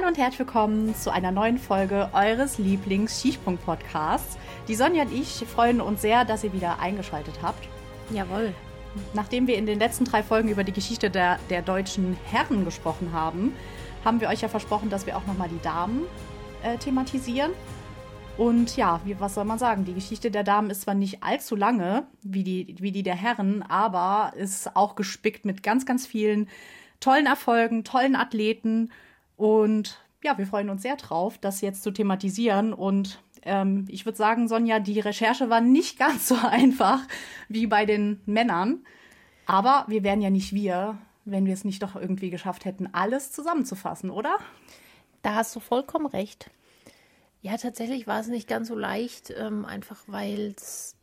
und herzlich willkommen zu einer neuen Folge eures Lieblings-Skisprung-Podcasts. Die Sonja und ich freuen uns sehr, dass ihr wieder eingeschaltet habt. Jawohl. Nachdem wir in den letzten drei Folgen über die Geschichte der, der deutschen Herren gesprochen haben, haben wir euch ja versprochen, dass wir auch nochmal die Damen äh, thematisieren. Und ja, wie, was soll man sagen? Die Geschichte der Damen ist zwar nicht allzu lange wie die, wie die der Herren, aber ist auch gespickt mit ganz, ganz vielen tollen Erfolgen, tollen Athleten. Und ja, wir freuen uns sehr drauf, das jetzt zu thematisieren. Und ähm, ich würde sagen, Sonja, die Recherche war nicht ganz so einfach wie bei den Männern. Aber wir wären ja nicht wir, wenn wir es nicht doch irgendwie geschafft hätten, alles zusammenzufassen, oder? Da hast du vollkommen recht. Ja, tatsächlich war es nicht ganz so leicht, ähm, einfach weil es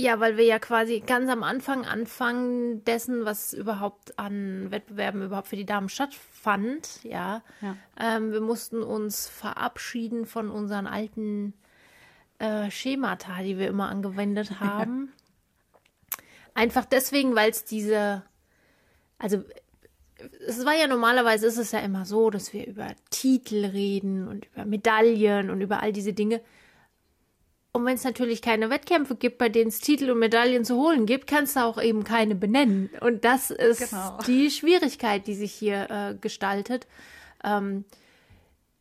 ja, weil wir ja quasi ganz am Anfang anfangen dessen, was überhaupt an Wettbewerben überhaupt für die Damen stattfand, ja. ja. Ähm, wir mussten uns verabschieden von unseren alten äh, Schemata, die wir immer angewendet haben. Einfach deswegen, weil es diese, also es war ja normalerweise ist es ja immer so, dass wir über Titel reden und über Medaillen und über all diese Dinge. Und wenn es natürlich keine Wettkämpfe gibt, bei denen es Titel und Medaillen zu holen gibt, kannst du auch eben keine benennen. Und das ist genau. die Schwierigkeit, die sich hier äh, gestaltet. Ähm,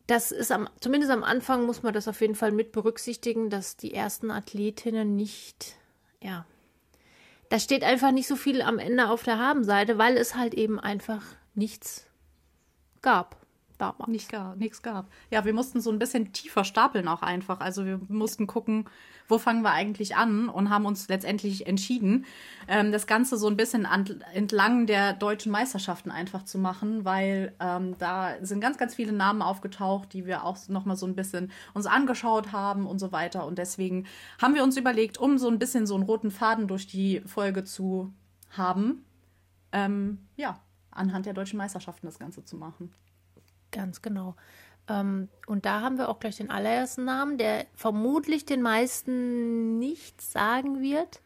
das ist am, zumindest am Anfang muss man das auf jeden Fall mit berücksichtigen, dass die ersten Athletinnen nicht, ja, da steht einfach nicht so viel am Ende auf der Habenseite, weil es halt eben einfach nichts gab damals. Nicht gar, nichts gab. Ja, wir mussten so ein bisschen tiefer stapeln auch einfach. Also wir mussten gucken, wo fangen wir eigentlich an und haben uns letztendlich entschieden, ähm, das Ganze so ein bisschen an, entlang der deutschen Meisterschaften einfach zu machen, weil ähm, da sind ganz, ganz viele Namen aufgetaucht, die wir auch noch mal so ein bisschen uns angeschaut haben und so weiter. Und deswegen haben wir uns überlegt, um so ein bisschen so einen roten Faden durch die Folge zu haben, ähm, ja, anhand der deutschen Meisterschaften das Ganze zu machen. Ganz genau. Ähm, und da haben wir auch gleich den allerersten Namen, der vermutlich den meisten nichts sagen wird.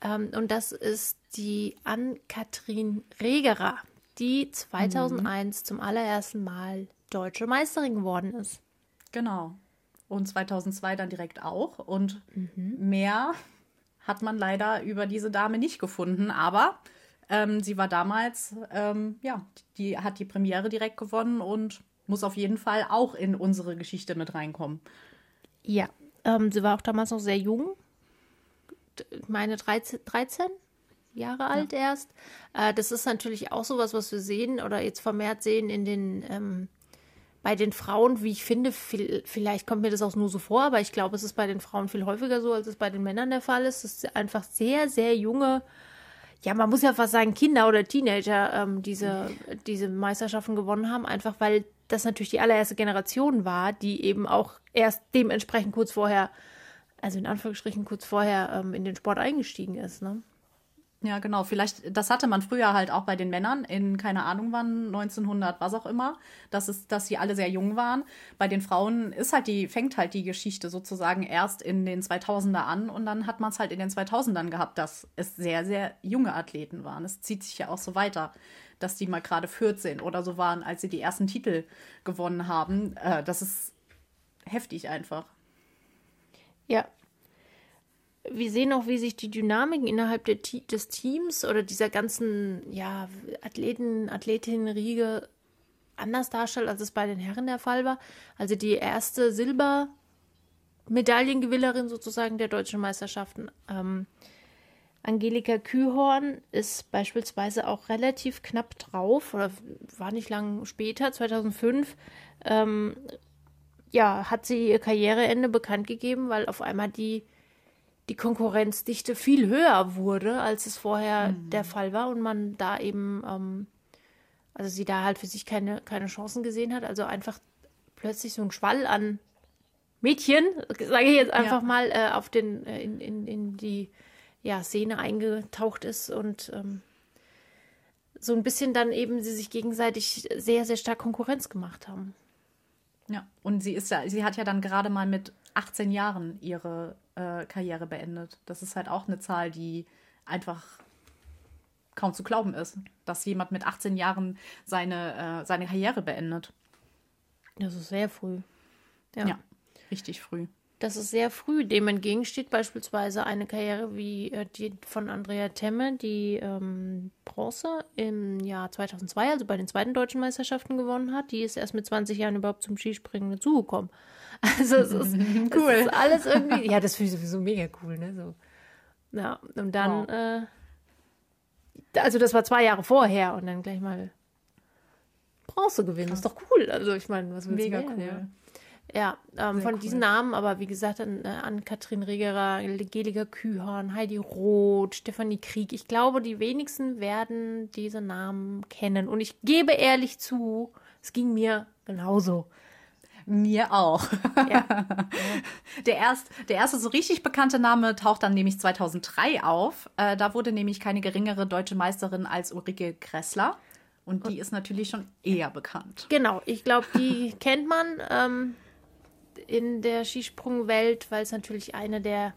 Ähm, und das ist die Ann-Kathrin Regerer, die 2001 mhm. zum allerersten Mal deutsche Meisterin geworden ist. Genau. Und 2002 dann direkt auch. Und mhm. mehr hat man leider über diese Dame nicht gefunden. Aber ähm, sie war damals, ähm, ja, die hat die Premiere direkt gewonnen und muss auf jeden Fall auch in unsere Geschichte mit reinkommen. Ja, ähm, sie war auch damals noch sehr jung. Meine 13, 13 Jahre alt ja. erst. Äh, das ist natürlich auch sowas, was wir sehen oder jetzt vermehrt sehen in den ähm, bei den Frauen, wie ich finde, viel, vielleicht kommt mir das auch nur so vor, aber ich glaube, es ist bei den Frauen viel häufiger so, als es bei den Männern der Fall ist. Es ist einfach sehr, sehr junge ja, man muss ja fast sagen, Kinder oder Teenager ähm, diese, diese Meisterschaften gewonnen haben, einfach weil das natürlich die allererste Generation war, die eben auch erst dementsprechend kurz vorher, also in Anführungsstrichen kurz vorher ähm, in den Sport eingestiegen ist. Ne? Ja, genau. Vielleicht, das hatte man früher halt auch bei den Männern in, keine Ahnung wann, 1900, was auch immer, dass, es, dass sie alle sehr jung waren. Bei den Frauen ist halt die, fängt halt die Geschichte sozusagen erst in den 2000er an und dann hat man es halt in den 2000ern gehabt, dass es sehr, sehr junge Athleten waren. Es zieht sich ja auch so weiter, dass die mal gerade 14 oder so waren, als sie die ersten Titel gewonnen haben. Äh, das ist heftig einfach. Ja, wir sehen auch, wie sich die Dynamiken innerhalb des Teams oder dieser ganzen ja, Athleten, Athletinnenriege anders darstellt, als es bei den Herren der Fall war. Also die erste Silbermedaillengewinnerin sozusagen der deutschen Meisterschaften. Ähm, Angelika Kühhorn ist beispielsweise auch relativ knapp drauf, oder war nicht lang später, 2005, ähm, ja, hat sie ihr Karriereende bekannt gegeben, weil auf einmal die die Konkurrenzdichte viel höher wurde, als es vorher mhm. der Fall war und man da eben, ähm, also sie da halt für sich keine, keine Chancen gesehen hat. Also einfach plötzlich so ein Schwall an Mädchen, sage ich jetzt einfach ja. mal, äh, auf den, äh, in, in, in die ja, Szene eingetaucht ist und ähm, so ein bisschen dann eben sie sich gegenseitig sehr, sehr stark Konkurrenz gemacht haben. Ja, und sie ist ja, sie hat ja dann gerade mal mit 18 Jahren ihre äh, Karriere beendet. Das ist halt auch eine Zahl, die einfach kaum zu glauben ist, dass jemand mit 18 Jahren seine, äh, seine Karriere beendet. Das ist sehr früh. Ja, ja richtig früh. Das ist sehr früh. Dem entgegensteht beispielsweise eine Karriere wie äh, die von Andrea Temme, die ähm, Bronze im Jahr 2002, also bei den zweiten deutschen Meisterschaften gewonnen hat. Die ist erst mit 20 Jahren überhaupt zum Skispringen dazugekommen. Also es ist, cool. Es ist alles irgendwie, ja, das finde ich sowieso mega cool, ne? So. Ja, und dann, wow. äh, also das war zwei Jahre vorher und dann gleich mal Bronze gewinnen. Das ist doch cool. Also ich meine, was willst Mega mehr, cool. Ja. Ja, ähm, von cool. diesen Namen, aber wie gesagt, an, äh, an Katrin Regerer, Geliger Kühorn, Heidi Roth, Stefanie Krieg. Ich glaube, die wenigsten werden diese Namen kennen. Und ich gebe ehrlich zu, es ging mir genauso. Mir auch. Ja. der, erst, der erste so richtig bekannte Name taucht dann nämlich 2003 auf. Äh, da wurde nämlich keine geringere deutsche Meisterin als Ulrike Kressler. Und die ist natürlich schon eher bekannt. Genau, ich glaube, die kennt man. Ähm, in der Skisprungwelt, weil es natürlich eine der,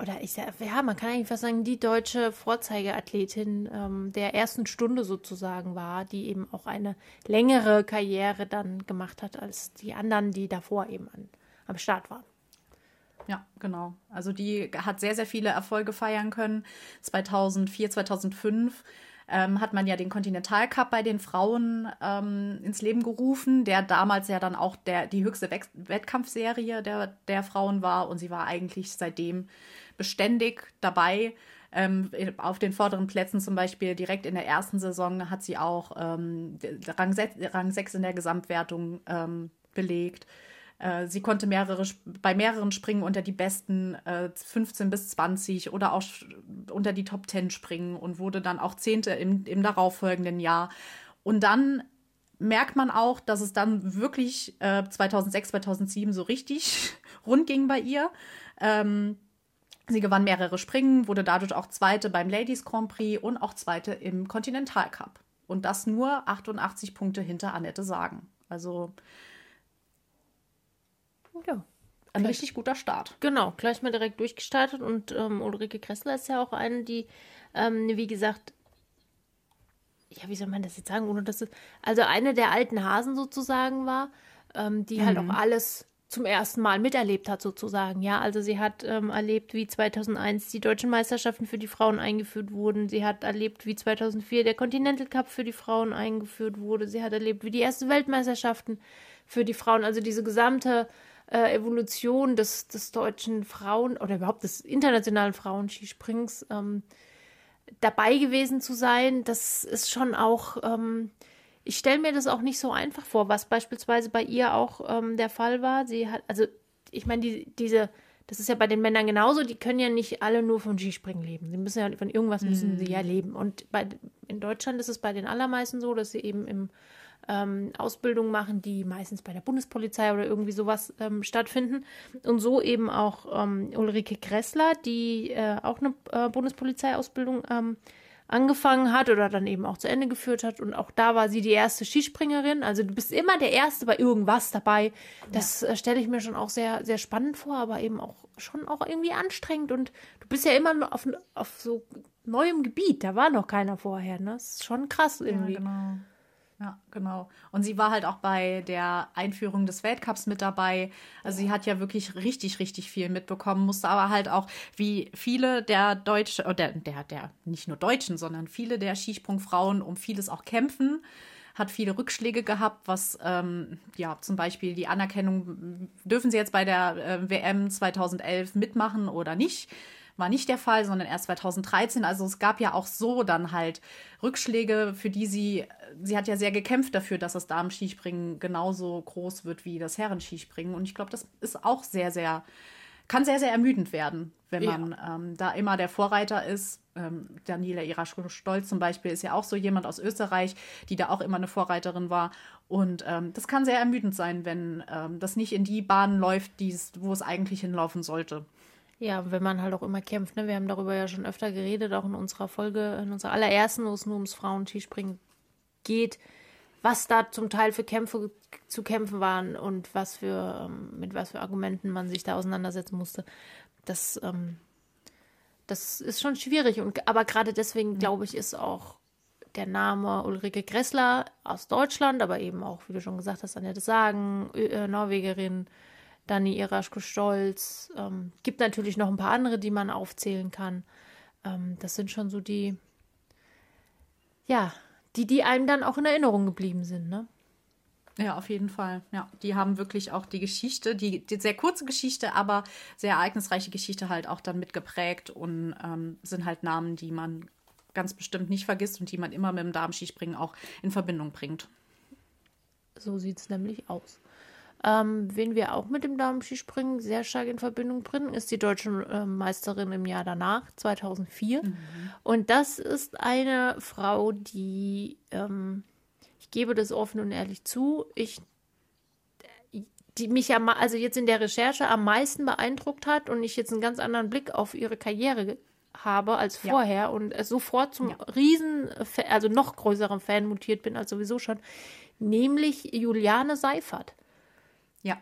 oder ich sag, ja, man kann eigentlich fast sagen, die deutsche Vorzeigeathletin ähm, der ersten Stunde sozusagen war, die eben auch eine längere Karriere dann gemacht hat als die anderen, die davor eben an, am Start waren. Ja, genau. Also die hat sehr, sehr viele Erfolge feiern können. 2004, 2005 ähm, hat man ja den Continental Cup bei den Frauen ähm, ins Leben gerufen, der damals ja dann auch der, die höchste Wett Wettkampfserie der, der Frauen war und sie war eigentlich seitdem beständig dabei. Ähm, auf den vorderen Plätzen zum Beispiel direkt in der ersten Saison hat sie auch ähm, Rang, Rang 6 in der Gesamtwertung ähm, belegt. Äh, sie konnte mehrere, bei mehreren Springen unter die besten äh, 15 bis 20 oder auch unter die Top 10 springen und wurde dann auch Zehnte im, im darauffolgenden Jahr. Und dann merkt man auch, dass es dann wirklich äh, 2006, 2007 so richtig rund ging bei ihr. Ähm, sie gewann mehrere Springen, wurde dadurch auch Zweite beim Ladies Grand Prix und auch Zweite im Continental Cup. Und das nur 88 Punkte hinter Annette Sagen. Also ja. Ein gleich, richtig guter Start. Genau, gleich mal direkt durchgestartet und ähm, Ulrike Kressler ist ja auch eine, die, ähm, wie gesagt, ja, wie soll man das jetzt sagen, ohne dass es, also eine der alten Hasen sozusagen war, ähm, die mhm. halt auch alles zum ersten Mal miterlebt hat sozusagen. Ja, also sie hat ähm, erlebt, wie 2001 die deutschen Meisterschaften für die Frauen eingeführt wurden. Sie hat erlebt, wie 2004 der Continental Cup für die Frauen eingeführt wurde. Sie hat erlebt, wie die ersten Weltmeisterschaften für die Frauen, also diese gesamte äh, Evolution des, des deutschen Frauen oder überhaupt des internationalen Frauenskisprings ähm, dabei gewesen zu sein, das ist schon auch, ähm, ich stelle mir das auch nicht so einfach vor, was beispielsweise bei ihr auch ähm, der Fall war. Sie hat, also ich meine, die, diese, das ist ja bei den Männern genauso, die können ja nicht alle nur vom Skispringen leben. Sie müssen ja von irgendwas müssen mm. sie ja leben. Und bei, in Deutschland ist es bei den allermeisten so, dass sie eben im ähm, Ausbildungen machen, die meistens bei der Bundespolizei oder irgendwie sowas ähm, stattfinden. Und so eben auch ähm, Ulrike Kressler, die äh, auch eine äh, Bundespolizeiausbildung ähm, angefangen hat oder dann eben auch zu Ende geführt hat. Und auch da war sie die erste Skispringerin. Also du bist immer der Erste bei irgendwas dabei. Das ja. äh, stelle ich mir schon auch sehr, sehr spannend vor, aber eben auch schon auch irgendwie anstrengend. Und du bist ja immer auf, auf so neuem Gebiet. Da war noch keiner vorher. Ne? Das ist schon krass irgendwie. Ja, genau. Ja, genau. Und sie war halt auch bei der Einführung des Weltcups mit dabei. Also sie hat ja wirklich richtig, richtig viel mitbekommen, musste aber halt auch, wie viele der Deutschen, oder äh, der, der, nicht nur Deutschen, sondern viele der Skisprungfrauen um vieles auch kämpfen hat viele Rückschläge gehabt, was ähm, ja zum Beispiel die Anerkennung, dürfen sie jetzt bei der äh, WM 2011 mitmachen oder nicht? War nicht der Fall, sondern erst 2013. Also es gab ja auch so dann halt Rückschläge, für die sie, sie hat ja sehr gekämpft dafür, dass das Damen-Skispringen genauso groß wird wie das Herren-Skispringen. Und ich glaube, das ist auch sehr, sehr, kann sehr, sehr ermüdend werden, wenn man ja. ähm, da immer der Vorreiter ist. Ähm, Daniela Irasch-Stolz zum Beispiel ist ja auch so jemand aus Österreich, die da auch immer eine Vorreiterin war. Und ähm, das kann sehr ermüdend sein, wenn ähm, das nicht in die Bahnen läuft, wo es eigentlich hinlaufen sollte. Ja, wenn man halt auch immer kämpft. Ne? Wir haben darüber ja schon öfter geredet, auch in unserer Folge, in unserer allerersten, wo es nur ums Frauen-Skispringen geht, was da zum Teil für Kämpfe zu kämpfen waren und was für, ähm, mit was für Argumenten man sich da auseinandersetzen musste. Das, ähm, das ist schon schwierig. Und, aber gerade deswegen, glaube ich, ist auch der Name Ulrike Gressler aus Deutschland, aber eben auch, wie du schon gesagt hast, Annette Sagen, äh, Norwegerin, Dani Iraschko Stolz. Ähm, gibt natürlich noch ein paar andere, die man aufzählen kann. Ähm, das sind schon so die, ja, die, die einem dann auch in Erinnerung geblieben sind, ne? Ja, auf jeden Fall. Ja, die haben wirklich auch die Geschichte, die, die sehr kurze Geschichte, aber sehr ereignisreiche Geschichte halt auch dann mitgeprägt und ähm, sind halt Namen, die man ganz bestimmt nicht vergisst und die man immer mit dem Darmskispringen auch in Verbindung bringt. So sieht es nämlich aus. Ähm, wen wir auch mit dem Darmskispringen sehr stark in Verbindung bringen, ist die deutsche äh, Meisterin im Jahr danach, 2004. Mhm. Und das ist eine Frau, die, ähm, ich gebe das offen und ehrlich zu, ich die mich ja, also jetzt in der Recherche am meisten beeindruckt hat und ich jetzt einen ganz anderen Blick auf ihre Karriere habe als vorher ja. und sofort zum ja. riesen, also noch größeren Fan mutiert bin als sowieso schon, nämlich Juliane Seifert. Ja,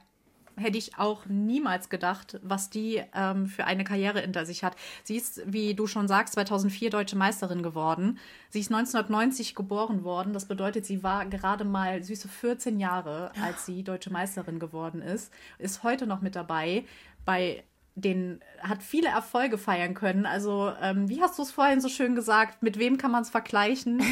hätte ich auch niemals gedacht, was die ähm, für eine Karriere hinter sich hat. Sie ist, wie du schon sagst, 2004 deutsche Meisterin geworden. Sie ist 1990 geboren worden. Das bedeutet, sie war gerade mal süße 14 Jahre, als sie deutsche Meisterin geworden ist. Ist heute noch mit dabei bei den hat viele Erfolge feiern können. Also, ähm, wie hast du es vorhin so schön gesagt? Mit wem kann man es vergleichen?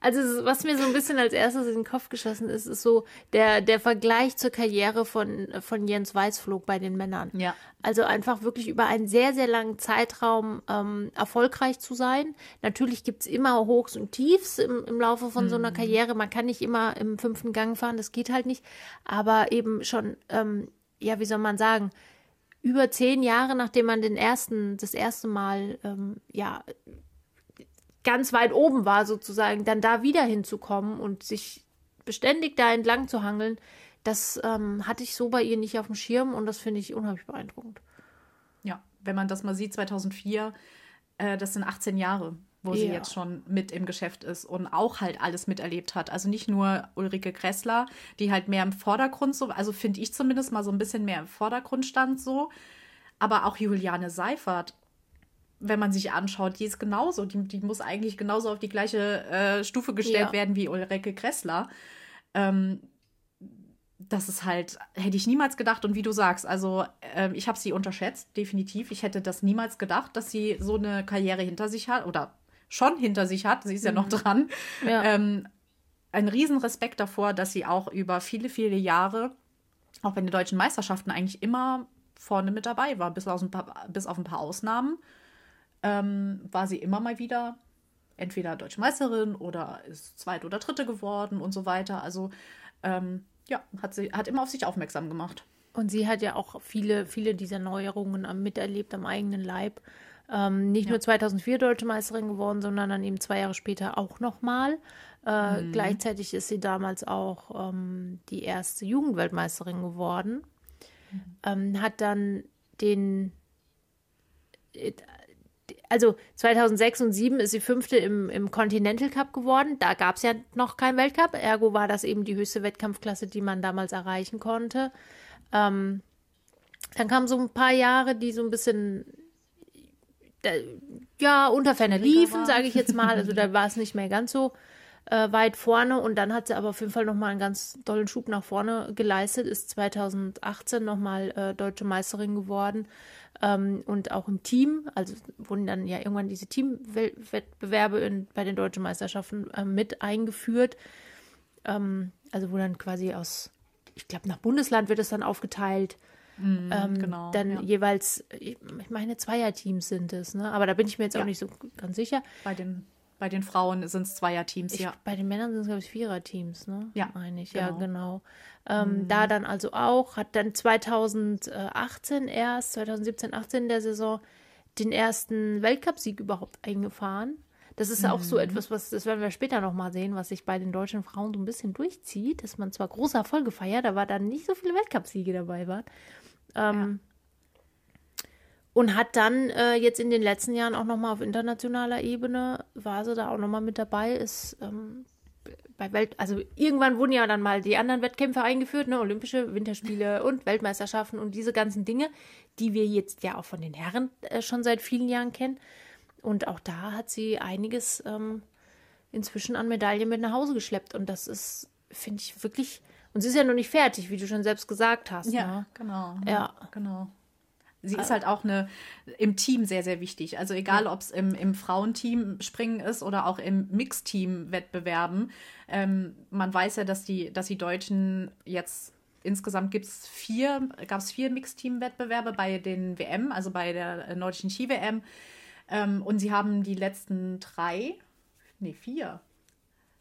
Also, was mir so ein bisschen als erstes in den Kopf geschossen ist, ist so der, der Vergleich zur Karriere von, von Jens Weißflog bei den Männern. Ja. Also einfach wirklich über einen sehr, sehr langen Zeitraum ähm, erfolgreich zu sein. Natürlich gibt's immer Hochs und Tiefs im, im Laufe von mhm. so einer mhm. Karriere. Man kann nicht immer im fünften Gang fahren, das geht halt nicht. Aber eben schon, ähm, ja, wie soll man sagen, über zehn Jahre, nachdem man den ersten, das erste Mal, ähm, ja, ganz weit oben war sozusagen, dann da wieder hinzukommen und sich beständig da entlang zu hangeln, das ähm, hatte ich so bei ihr nicht auf dem Schirm und das finde ich unheimlich beeindruckend. Ja, wenn man das mal sieht, 2004, äh, das sind 18 Jahre wo ja. sie jetzt schon mit im Geschäft ist und auch halt alles miterlebt hat. Also nicht nur Ulrike Kressler, die halt mehr im Vordergrund so, also finde ich zumindest mal so ein bisschen mehr im Vordergrund stand so, aber auch Juliane Seifert, wenn man sich anschaut, die ist genauso, die, die muss eigentlich genauso auf die gleiche äh, Stufe gestellt ja. werden wie Ulrike Kressler. Ähm, das ist halt, hätte ich niemals gedacht. Und wie du sagst, also äh, ich habe sie unterschätzt, definitiv. Ich hätte das niemals gedacht, dass sie so eine Karriere hinter sich hat oder schon hinter sich hat, sie ist ja noch mhm. dran, ja. Ähm, ein Riesenrespekt davor, dass sie auch über viele, viele Jahre, auch bei den deutschen Meisterschaften, eigentlich immer vorne mit dabei war, bis, aus ein paar, bis auf ein paar Ausnahmen, ähm, war sie immer mal wieder entweder deutsche Meisterin oder ist zweite oder dritte geworden und so weiter. Also ähm, ja, hat sie hat immer auf sich aufmerksam gemacht. Und sie hat ja auch viele, viele dieser Neuerungen miterlebt am eigenen Leib. Ähm, nicht ja. nur 2004 Deutsche Meisterin geworden, sondern dann eben zwei Jahre später auch nochmal. Äh, mhm. Gleichzeitig ist sie damals auch ähm, die erste Jugendweltmeisterin geworden. Mhm. Ähm, hat dann den, äh, also 2006 und 2007 ist sie fünfte im, im Continental Cup geworden. Da gab es ja noch keinen Weltcup. Ergo war das eben die höchste Wettkampfklasse, die man damals erreichen konnte. Ähm, dann kamen so ein paar Jahre, die so ein bisschen ja, unter Ferner liefen, sage ich jetzt mal. Also da war es nicht mehr ganz so äh, weit vorne. Und dann hat sie aber auf jeden Fall nochmal einen ganz tollen Schub nach vorne geleistet, ist 2018 nochmal äh, deutsche Meisterin geworden. Ähm, und auch im Team, also wurden dann ja irgendwann diese Teamwettbewerbe bei den deutschen Meisterschaften äh, mit eingeführt. Ähm, also wo dann quasi aus, ich glaube, nach Bundesland wird es dann aufgeteilt. Mhm, ähm, genau, dann ja. jeweils, ich meine, Zweierteams sind es, ne? Aber da bin ich mir jetzt ja. auch nicht so ganz sicher. Bei den, bei den Frauen sind es Zweierteams, ja. Bei den Männern sind es, glaube ich, Viererteams, ne? Ja. Meine ich, genau. ja, genau. Ähm, mhm. Da dann also auch, hat dann 2018 erst, 2017, 18 der Saison, den ersten Weltcupsieg überhaupt eingefahren. Das ist mhm. auch so mhm. etwas, was, das werden wir später nochmal sehen, was sich bei den deutschen Frauen so ein bisschen durchzieht, dass man zwar große Erfolge feiert, aber dann nicht so viele Weltcupsiege dabei waren. Ähm, ja. Und hat dann äh, jetzt in den letzten Jahren auch nochmal auf internationaler Ebene, war sie da auch nochmal mit dabei, ist ähm, bei Welt, also irgendwann wurden ja dann mal die anderen Wettkämpfe eingeführt, ne, Olympische Winterspiele und Weltmeisterschaften und diese ganzen Dinge, die wir jetzt ja auch von den Herren äh, schon seit vielen Jahren kennen. Und auch da hat sie einiges ähm, inzwischen an Medaillen mit nach Hause geschleppt. Und das ist, finde ich, wirklich. Und sie ist ja noch nicht fertig, wie du schon selbst gesagt hast. Ja, ne? genau. Ja. genau. Sie ist halt auch eine im Team sehr, sehr wichtig. Also egal, ob es im, im Frauenteam springen ist oder auch im Mixteam-Wettbewerben. Ähm, man weiß ja, dass die, dass die Deutschen jetzt insgesamt gibt es vier, gab es vier Mixteam-Wettbewerbe bei den WM, also bei der nordischen Ski-WM. Ähm, und sie haben die letzten drei, nee, vier.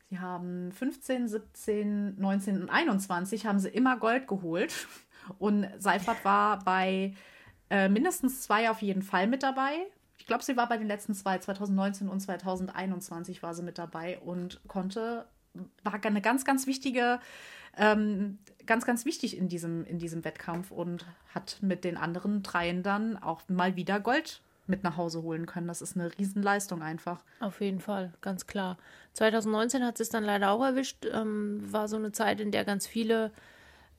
Sie haben 15, 17, 19 und 21 haben sie immer Gold geholt. Und Seifert war bei äh, mindestens zwei auf jeden Fall mit dabei. Ich glaube, sie war bei den letzten zwei, 2019 und 2021 war sie mit dabei und konnte, war eine ganz, ganz wichtige, ähm, ganz, ganz wichtig in diesem, in diesem Wettkampf und hat mit den anderen dreien dann auch mal wieder Gold mit nach Hause holen können. Das ist eine Riesenleistung einfach. Auf jeden Fall, ganz klar. 2019 hat es dann leider auch erwischt. Ähm, war so eine Zeit, in der ganz viele,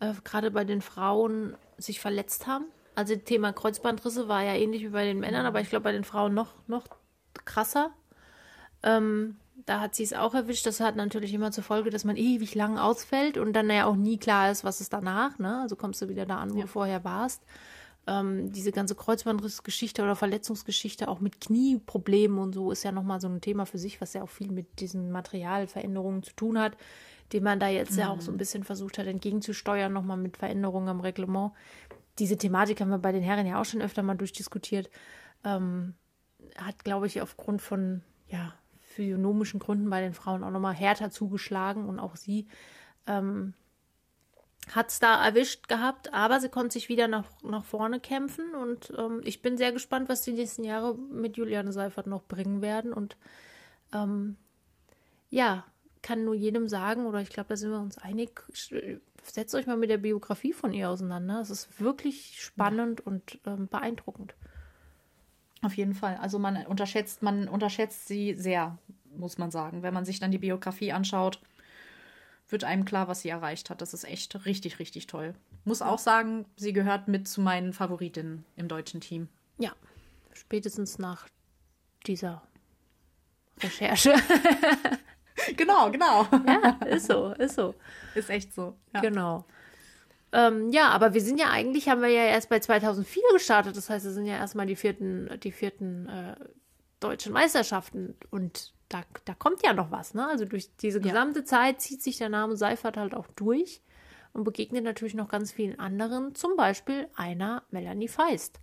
äh, gerade bei den Frauen, sich verletzt haben. Also Thema Kreuzbandrisse war ja ähnlich wie bei den Männern, aber ich glaube bei den Frauen noch, noch krasser. Ähm, da hat sie es auch erwischt. Das hat natürlich immer zur Folge, dass man ewig lang ausfällt und dann ja auch nie klar ist, was ist danach. Ne? Also kommst du wieder da an, wo ja. du vorher warst. Ähm, diese ganze Kreuzbandrissgeschichte oder Verletzungsgeschichte, auch mit Knieproblemen und so, ist ja nochmal so ein Thema für sich, was ja auch viel mit diesen Materialveränderungen zu tun hat, dem man da jetzt mhm. ja auch so ein bisschen versucht hat, entgegenzusteuern, nochmal mit Veränderungen am Reglement diese Thematik haben wir bei den Herren ja auch schon öfter mal durchdiskutiert. Ähm, hat, glaube ich, aufgrund von ja, physiognomischen Gründen bei den Frauen auch nochmal härter zugeschlagen und auch sie ähm, hat es da erwischt gehabt, aber sie konnte sich wieder nach, nach vorne kämpfen und ähm, ich bin sehr gespannt, was die nächsten Jahre mit Juliane Seifert noch bringen werden und ähm, ja, kann nur jedem sagen, oder ich glaube, da sind wir uns einig, setzt euch mal mit der Biografie von ihr auseinander. Es ist wirklich spannend ja. und ähm, beeindruckend. Auf jeden Fall. Also man unterschätzt, man unterschätzt sie sehr, muss man sagen. Wenn man sich dann die Biografie anschaut, wird einem klar, was sie erreicht hat. Das ist echt richtig, richtig toll. Muss auch sagen, sie gehört mit zu meinen Favoritinnen im deutschen Team. Ja, spätestens nach dieser Recherche. genau, genau. Ja, ist so, ist so. Ist echt so. Ja. Genau. Ähm, ja, aber wir sind ja eigentlich, haben wir ja erst bei 2004 gestartet. Das heißt, es sind ja erstmal die vierten, die vierten äh, deutschen Meisterschaften. Und da, da kommt ja noch was, ne? Also durch diese gesamte ja. Zeit zieht sich der Name Seifert halt auch durch und begegnet natürlich noch ganz vielen anderen, zum Beispiel einer Melanie Feist.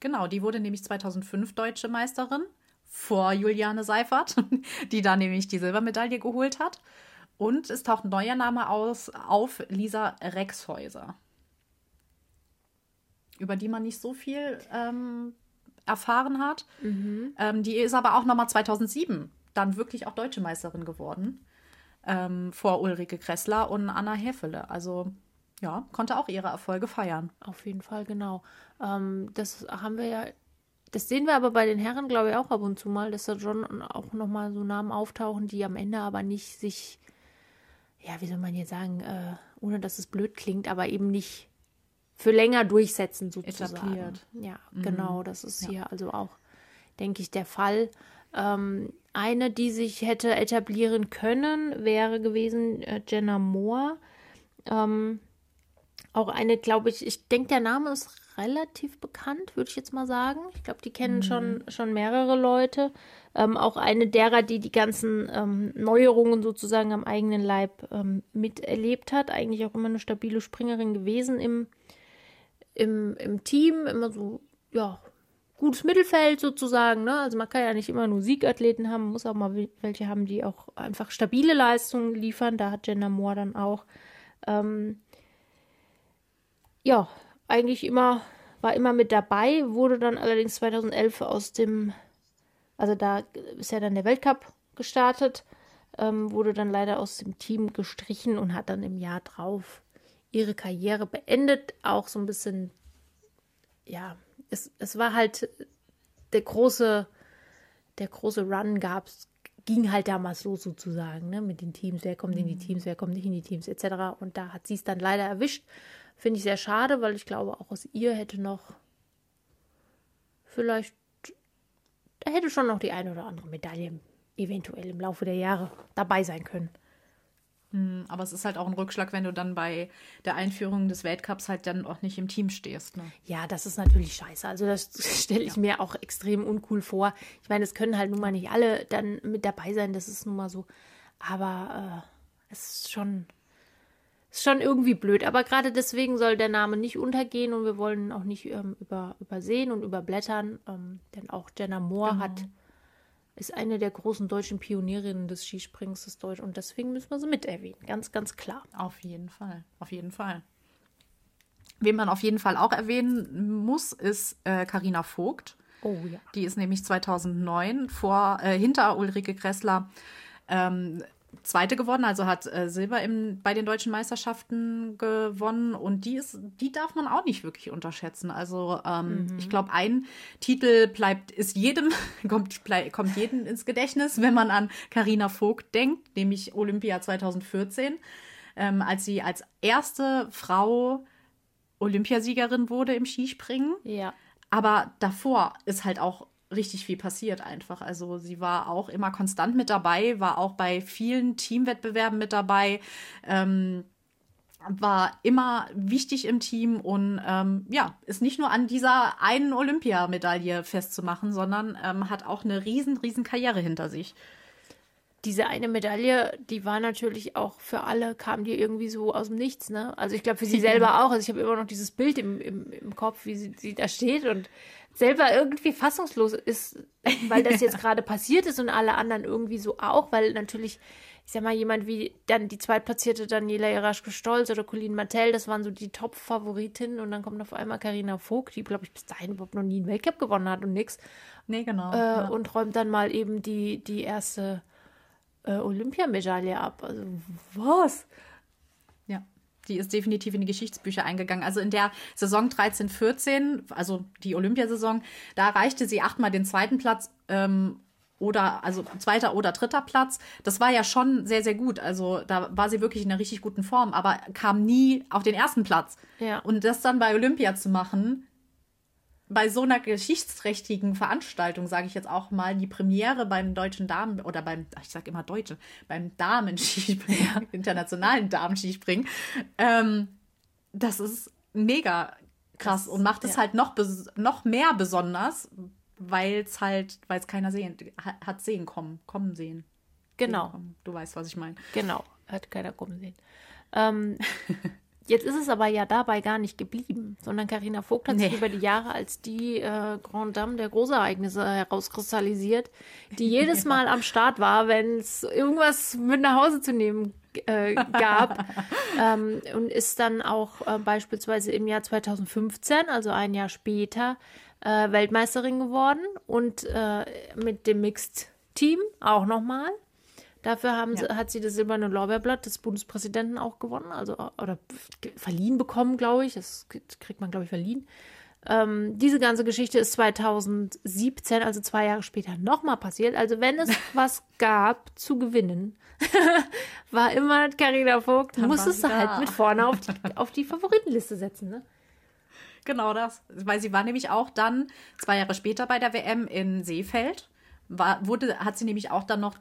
Genau, die wurde nämlich 2005 deutsche Meisterin vor Juliane Seifert, die da nämlich die Silbermedaille geholt hat. Und es taucht ein neuer Name aus, auf, Lisa Rexhäuser. Über die man nicht so viel ähm, erfahren hat. Mhm. Ähm, die ist aber auch nochmal 2007 dann wirklich auch deutsche Meisterin geworden. Ähm, vor Ulrike Kressler und Anna Hefele. Also ja, konnte auch ihre Erfolge feiern. Auf jeden Fall, genau. Ähm, das haben wir ja das sehen wir aber bei den Herren, glaube ich, auch ab und zu mal, dass da schon auch nochmal so Namen auftauchen, die am Ende aber nicht sich, ja, wie soll man jetzt sagen, äh, ohne dass es blöd klingt, aber eben nicht für länger durchsetzen sozusagen. Etabliert. Ja, mhm. genau, das ist ja. hier also auch, denke ich, der Fall. Ähm, eine, die sich hätte etablieren können, wäre gewesen äh, Jenna Moore. Ähm, auch eine, glaube ich, ich denke, der Name ist relativ bekannt, würde ich jetzt mal sagen. Ich glaube, die kennen mhm. schon, schon mehrere Leute. Ähm, auch eine derer, die die ganzen ähm, Neuerungen sozusagen am eigenen Leib ähm, miterlebt hat. Eigentlich auch immer eine stabile Springerin gewesen im, im, im Team. Immer so, ja, gutes Mittelfeld sozusagen. Ne? Also man kann ja nicht immer nur Siegathleten haben, muss auch mal welche haben, die auch einfach stabile Leistungen liefern. Da hat Jenna Moore dann auch. Ähm, ja, eigentlich immer, war immer mit dabei, wurde dann allerdings 2011 aus dem, also da ist ja dann der Weltcup gestartet, ähm, wurde dann leider aus dem Team gestrichen und hat dann im Jahr drauf ihre Karriere beendet. Auch so ein bisschen, ja, es, es war halt der große, der große Run gab's, ging halt damals so sozusagen, ne, mit den Teams, wer kommt in die mhm. Teams, wer kommt nicht in die Teams, etc. Und da hat sie es dann leider erwischt Finde ich sehr schade, weil ich glaube, auch aus ihr hätte noch vielleicht da hätte schon noch die eine oder andere Medaille eventuell im Laufe der Jahre dabei sein können. Aber es ist halt auch ein Rückschlag, wenn du dann bei der Einführung des Weltcups halt dann auch nicht im Team stehst. Ne? Ja, das ist natürlich scheiße. Also das stelle ich ja. mir auch extrem uncool vor. Ich meine, es können halt nun mal nicht alle dann mit dabei sein, das ist nun mal so. Aber äh, es ist schon, ist schon irgendwie blöd. Aber gerade deswegen soll der Name nicht untergehen und wir wollen auch nicht ähm, über, übersehen und überblättern. Ähm, denn auch Jenna Moore genau. hat ist eine der großen deutschen Pionierinnen des Skisprings des Deutsch und deswegen müssen wir sie mit erwähnen. Ganz, ganz klar. Auf jeden Fall. Auf jeden Fall. Wen man auf jeden Fall auch erwähnen muss, ist Karina äh, Vogt. Oh ja. Die ist nämlich 2009 vor, äh, hinter Ulrike Kressler ähm, Zweite geworden, also hat äh, Silber im, bei den deutschen Meisterschaften gewonnen und die ist, die darf man auch nicht wirklich unterschätzen. Also ähm, mhm. ich glaube, ein Titel bleibt, ist jedem, kommt, bleib, kommt jedem ins Gedächtnis, wenn man an Karina Vogt denkt, nämlich Olympia 2014, ähm, als sie als erste Frau Olympiasiegerin wurde im Skispringen. Ja. Aber davor ist halt auch richtig viel passiert einfach. Also sie war auch immer konstant mit dabei, war auch bei vielen Teamwettbewerben mit dabei, ähm, war immer wichtig im Team und ähm, ja, ist nicht nur an dieser einen Olympiamedaille festzumachen, sondern ähm, hat auch eine riesen, riesen Karriere hinter sich. Diese eine Medaille, die war natürlich auch für alle, kam die irgendwie so aus dem Nichts, ne? Also ich glaube für sie selber auch. Also ich habe immer noch dieses Bild im, im, im Kopf, wie sie, sie da steht und selber irgendwie fassungslos ist, weil das jetzt gerade passiert ist und alle anderen irgendwie so auch, weil natürlich, ich sag mal, jemand wie dann die zweitplatzierte Daniela Jaraschke-Stolz oder Colleen Martell, das waren so die Top-Favoritinnen und dann kommt auf einmal Karina Vogt, die, glaube ich, bis dahin überhaupt noch nie einen Weltcup gewonnen hat und nix. Nee, genau. Äh, ja. Und räumt dann mal eben die, die erste äh, Olympiamedaille ab. Also, was? Die ist definitiv in die Geschichtsbücher eingegangen. Also in der Saison 13, 14, also die Olympiasaison, da erreichte sie achtmal den zweiten Platz ähm, oder also zweiter oder dritter Platz. Das war ja schon sehr, sehr gut. Also da war sie wirklich in einer richtig guten Form, aber kam nie auf den ersten Platz. Ja. Und das dann bei Olympia zu machen, bei so einer geschichtsträchtigen Veranstaltung, sage ich jetzt auch mal, die Premiere beim deutschen Damen oder beim, ich sage immer Deutsche, beim Damen-Skispringen, ja. internationalen Damen-Skispringen, ähm, das ist mega krass das, und macht es ja. halt noch, noch mehr besonders, weil es halt, weil es keiner sehen, hat sehen kommen, kommen sehen. Genau. Sehen Du weißt, was ich meine. Genau, hat keiner kommen sehen. Ähm, Jetzt ist es aber ja dabei gar nicht geblieben, sondern Karina Vogt hat nee. sich über die Jahre als die äh, Grand Dame der Großereignisse herauskristallisiert, die jedes Mal am Start war, wenn es irgendwas mit nach Hause zu nehmen äh, gab ähm, und ist dann auch äh, beispielsweise im Jahr 2015, also ein Jahr später, äh, Weltmeisterin geworden und äh, mit dem Mixed Team auch nochmal. Dafür haben ja. sie, hat sie das silberne Lorbeerblatt des Bundespräsidenten auch gewonnen, also oder verliehen bekommen, glaube ich. Das kriegt man, glaube ich, verliehen. Ähm, diese ganze Geschichte ist 2017, also zwei Jahre später, nochmal passiert. Also wenn es was gab zu gewinnen, war immer Carina Vogt, Dann musstest du halt mit vorne auf die, auf die Favoritenliste setzen, ne? Genau das. Weil sie war nämlich auch dann zwei Jahre später bei der WM in Seefeld. War, wurde, hat sie nämlich auch dann noch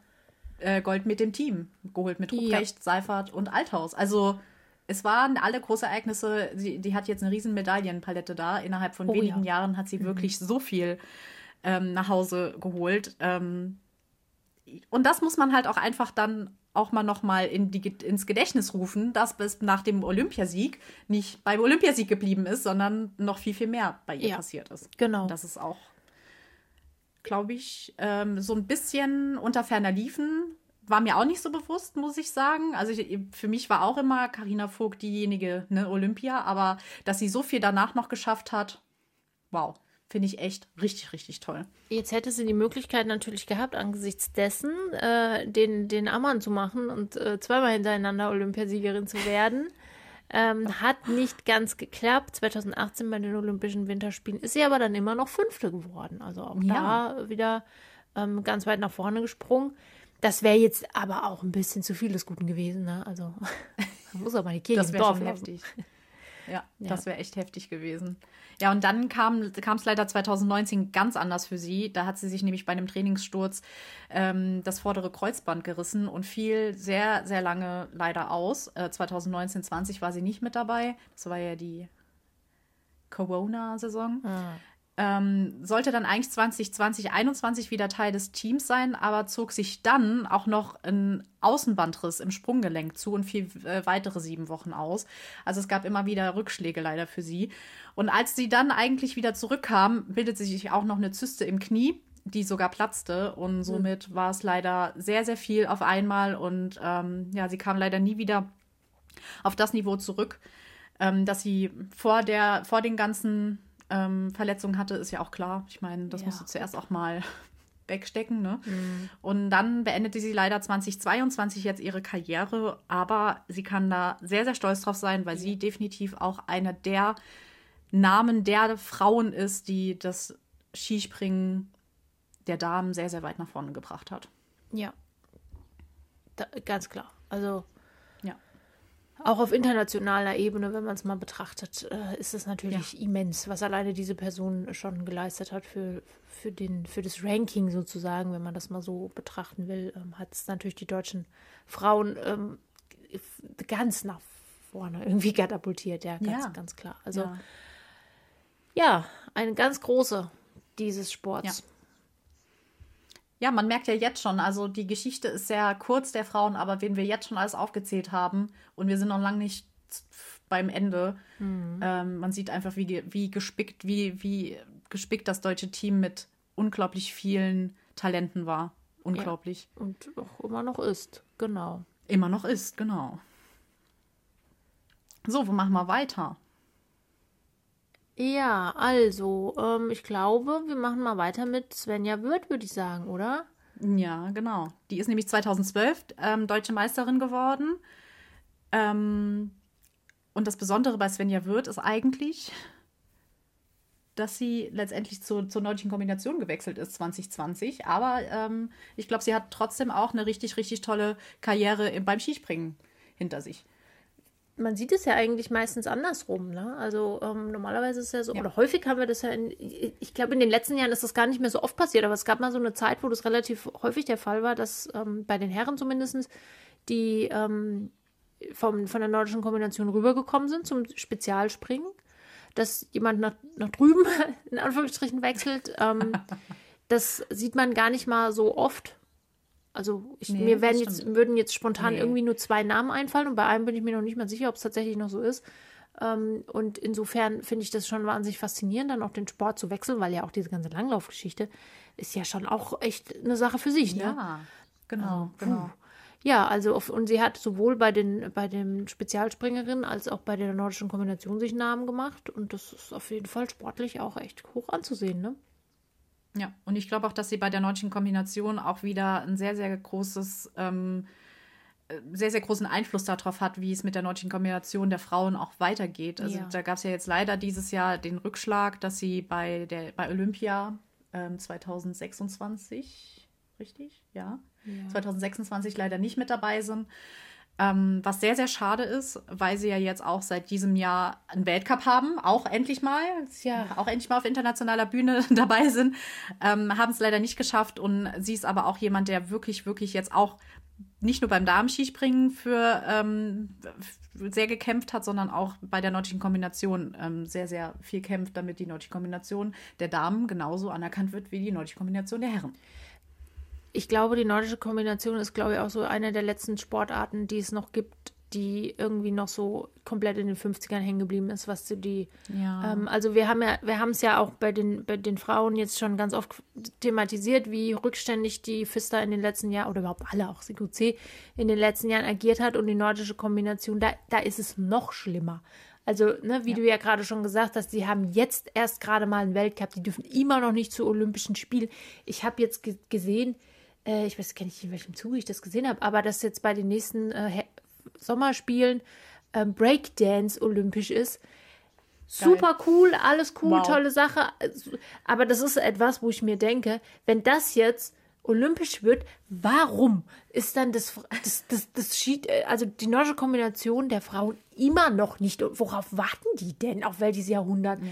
äh, Gold mit dem Team geholt, mit Ruprecht, ja. Seifert und Althaus. Also es waren alle große Ereignisse. Die, die hat jetzt eine riesen Medaillenpalette da. Innerhalb von oh, wenigen ja. Jahren hat sie mhm. wirklich so viel ähm, nach Hause geholt. Ähm, und das muss man halt auch einfach dann auch mal noch mal in die, ins Gedächtnis rufen, dass bis nach dem Olympiasieg nicht beim Olympiasieg geblieben ist, sondern noch viel, viel mehr bei ihr ja, passiert ist. Genau. Das ist auch glaube ich, ähm, so ein bisschen unter ferner liefen. War mir auch nicht so bewusst, muss ich sagen. Also ich, für mich war auch immer Karina Vogt diejenige, ne, Olympia, aber dass sie so viel danach noch geschafft hat, wow, finde ich echt richtig, richtig toll. Jetzt hätte sie die Möglichkeit natürlich gehabt, angesichts dessen äh, den, den Ammann zu machen und äh, zweimal hintereinander Olympiasiegerin zu werden. Ähm, hat nicht ganz geklappt. 2018 bei den Olympischen Winterspielen ist sie aber dann immer noch Fünfte geworden. Also auch ja. da wieder ähm, ganz weit nach vorne gesprungen. Das wäre jetzt aber auch ein bisschen zu viel des Guten gewesen. Ne? Also man muss aber die Kirche das im Dorf heftig. Ja, ja. das wäre echt heftig gewesen. Ja, und dann kam es leider 2019 ganz anders für sie. Da hat sie sich nämlich bei einem Trainingssturz ähm, das vordere Kreuzband gerissen und fiel sehr, sehr lange leider aus. Äh, 2019, 20 war sie nicht mit dabei. Das war ja die Corona-Saison. Ah. Ähm, sollte dann eigentlich 2020, 2021 wieder Teil des Teams sein, aber zog sich dann auch noch ein Außenbandriss im Sprunggelenk zu und fiel äh, weitere sieben Wochen aus. Also es gab immer wieder Rückschläge leider für sie. Und als sie dann eigentlich wieder zurückkam, bildet sich auch noch eine Zyste im Knie, die sogar platzte. Und hm. somit mhm. war es leider sehr, sehr viel auf einmal. Und ähm, ja, sie kam leider nie wieder auf das Niveau zurück, ähm, dass sie vor, der, vor den ganzen ähm, Verletzungen hatte, ist ja auch klar. Ich meine, das ja. musst du zuerst auch mal wegstecken. Ne? Mhm. Und dann beendete sie leider 2022 jetzt ihre Karriere, aber sie kann da sehr, sehr stolz drauf sein, weil ja. sie definitiv auch einer der Namen der Frauen ist, die das Skispringen der Damen sehr, sehr weit nach vorne gebracht hat. Ja, da, ganz klar. Also auch auf internationaler Ebene, wenn man es mal betrachtet, äh, ist es natürlich ja. immens, was alleine diese Person schon geleistet hat für, für, den, für das Ranking sozusagen, wenn man das mal so betrachten will, ähm, hat es natürlich die deutschen Frauen ähm, ganz nach vorne irgendwie katapultiert, ja, ganz, ja. ganz klar. Also ja. ja, eine ganz große dieses Sports. Ja. Ja, man merkt ja jetzt schon, also die Geschichte ist sehr kurz der Frauen, aber wen wir jetzt schon alles aufgezählt haben und wir sind noch lange nicht beim Ende. Mhm. Ähm, man sieht einfach, wie, wie gespickt, wie, wie gespickt das deutsche Team mit unglaublich vielen Talenten war. Unglaublich. Ja, und auch immer noch ist, genau. Immer noch ist, genau. So, wo machen wir weiter? Ja, also, ähm, ich glaube, wir machen mal weiter mit Svenja Wirth, würde ich sagen, oder? Ja, genau. Die ist nämlich 2012 ähm, deutsche Meisterin geworden. Ähm, und das Besondere bei Svenja Wirth ist eigentlich, dass sie letztendlich zu, zur nordischen Kombination gewechselt ist 2020. Aber ähm, ich glaube, sie hat trotzdem auch eine richtig, richtig tolle Karriere beim Skispringen hinter sich man sieht es ja eigentlich meistens andersrum. Ne? Also ähm, normalerweise ist es ja so, ja. oder häufig haben wir das ja in, ich glaube, in den letzten Jahren ist das gar nicht mehr so oft passiert, aber es gab mal so eine Zeit, wo das relativ häufig der Fall war, dass ähm, bei den Herren zumindest die ähm, vom, von der nordischen Kombination rübergekommen sind zum Spezialspringen, dass jemand nach, nach drüben in Anführungsstrichen wechselt. Ähm, das sieht man gar nicht mal so oft also ich, nee, mir werden jetzt, würden jetzt spontan nee. irgendwie nur zwei Namen einfallen und bei einem bin ich mir noch nicht mal sicher, ob es tatsächlich noch so ist. Ähm, und insofern finde ich das schon wahnsinnig faszinierend, dann auch den Sport zu wechseln, weil ja auch diese ganze Langlaufgeschichte ist ja schon auch echt eine Sache für sich. Ne? Ja, genau, also, genau. Ja, also auf, und sie hat sowohl bei den bei den Spezialspringerinnen als auch bei der nordischen Kombination sich Namen gemacht und das ist auf jeden Fall sportlich auch echt hoch anzusehen, ne? Ja, und ich glaube auch, dass sie bei der nordischen Kombination auch wieder ein sehr, sehr großes, ähm, äh, sehr, sehr großen Einfluss darauf hat, wie es mit der nordischen Kombination der Frauen auch weitergeht. Also ja. da gab es ja jetzt leider dieses Jahr den Rückschlag, dass sie bei der bei Olympia ähm, 2026, richtig? Ja. ja. 2026 leider nicht mit dabei sind. Ähm, was sehr, sehr schade ist, weil sie ja jetzt auch seit diesem Jahr einen Weltcup haben, auch endlich mal, ja. auch endlich mal auf internationaler Bühne dabei sind, ähm, haben es leider nicht geschafft und sie ist aber auch jemand, der wirklich, wirklich jetzt auch nicht nur beim Damenskispringen für ähm, sehr gekämpft hat, sondern auch bei der nordischen Kombination ähm, sehr, sehr viel kämpft, damit die nordische Kombination der Damen genauso anerkannt wird wie die nordische Kombination der Herren ich glaube, die nordische Kombination ist, glaube ich, auch so eine der letzten Sportarten, die es noch gibt, die irgendwie noch so komplett in den 50ern hängen geblieben ist, was zu die. Ja. Ähm, also wir haben ja, wir haben es ja auch bei den, bei den Frauen jetzt schon ganz oft thematisiert, wie rückständig die FISTA in den letzten Jahren oder überhaupt alle, auch CQC, in den letzten Jahren agiert hat und die nordische Kombination, da, da ist es noch schlimmer. Also, ne, wie ja. du ja gerade schon gesagt hast, die haben jetzt erst gerade mal einen Weltcup, die dürfen immer noch nicht zu Olympischen Spielen. Ich habe jetzt gesehen, äh, ich weiß gar nicht, in welchem Zuge ich das gesehen habe, aber dass jetzt bei den nächsten äh, Sommerspielen ähm, Breakdance olympisch ist. Super Geil. cool, alles cool, wow. tolle Sache. Aber das ist etwas, wo ich mir denke, wenn das jetzt olympisch wird, warum ist dann das, das, das, das Ski, also die nordische Kombination der Frauen immer noch nicht? Worauf warten die denn? Auf welches Jahrhundert? Ja.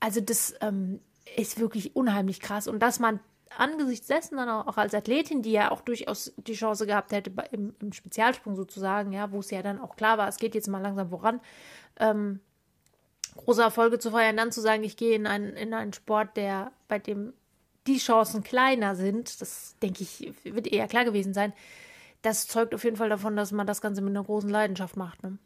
Also das ähm, ist wirklich unheimlich krass. Und dass man angesichts dessen dann auch, als Athletin, die ja auch durchaus die Chance gehabt hätte im, im Spezialsprung sozusagen, ja, wo es ja dann auch klar war, es geht jetzt mal langsam voran, ähm, große Erfolge zu feiern, dann zu sagen, ich gehe in einen, in einen Sport, der bei dem die Chancen kleiner sind, das denke ich, wird eher klar gewesen sein. Das zeugt auf jeden Fall davon, dass man das Ganze mit einer großen Leidenschaft macht. Ne?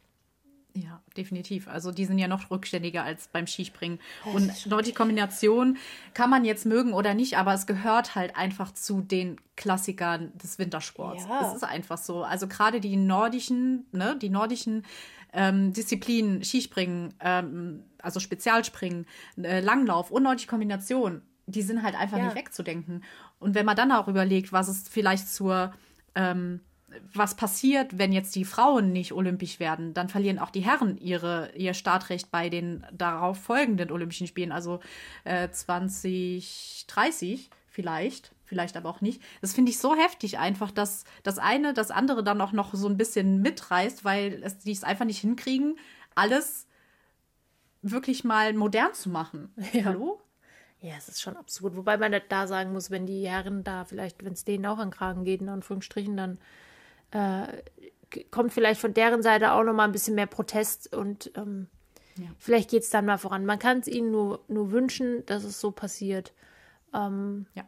Ja, definitiv. Also die sind ja noch rückständiger als beim Skispringen. Und dort die Kombination kann man jetzt mögen oder nicht, aber es gehört halt einfach zu den Klassikern des Wintersports. Ja. Es ist einfach so. Also gerade die nordischen, ne, die nordischen ähm, Disziplinen, Skispringen, ähm, also Spezialspringen, äh, Langlauf und nordische Kombination, die sind halt einfach ja. nicht wegzudenken. Und wenn man dann auch überlegt, was es vielleicht zur ähm, was passiert, wenn jetzt die Frauen nicht olympisch werden, dann verlieren auch die Herren ihre, ihr Startrecht bei den darauf folgenden Olympischen Spielen, also äh, 2030 vielleicht, vielleicht aber auch nicht. Das finde ich so heftig einfach, dass das eine das andere dann auch noch so ein bisschen mitreißt, weil es, die es einfach nicht hinkriegen, alles wirklich mal modern zu machen. Ja. Hallo? Ja, es ist schon absurd. Wobei man da sagen muss, wenn die Herren da vielleicht, wenn es denen auch an Kragen geht, in Anführungsstrichen, dann äh, kommt vielleicht von deren Seite auch noch mal ein bisschen mehr Protest und ähm, ja. vielleicht geht es dann mal voran. Man kann es ihnen nur, nur wünschen, dass es so passiert. Ähm, ja.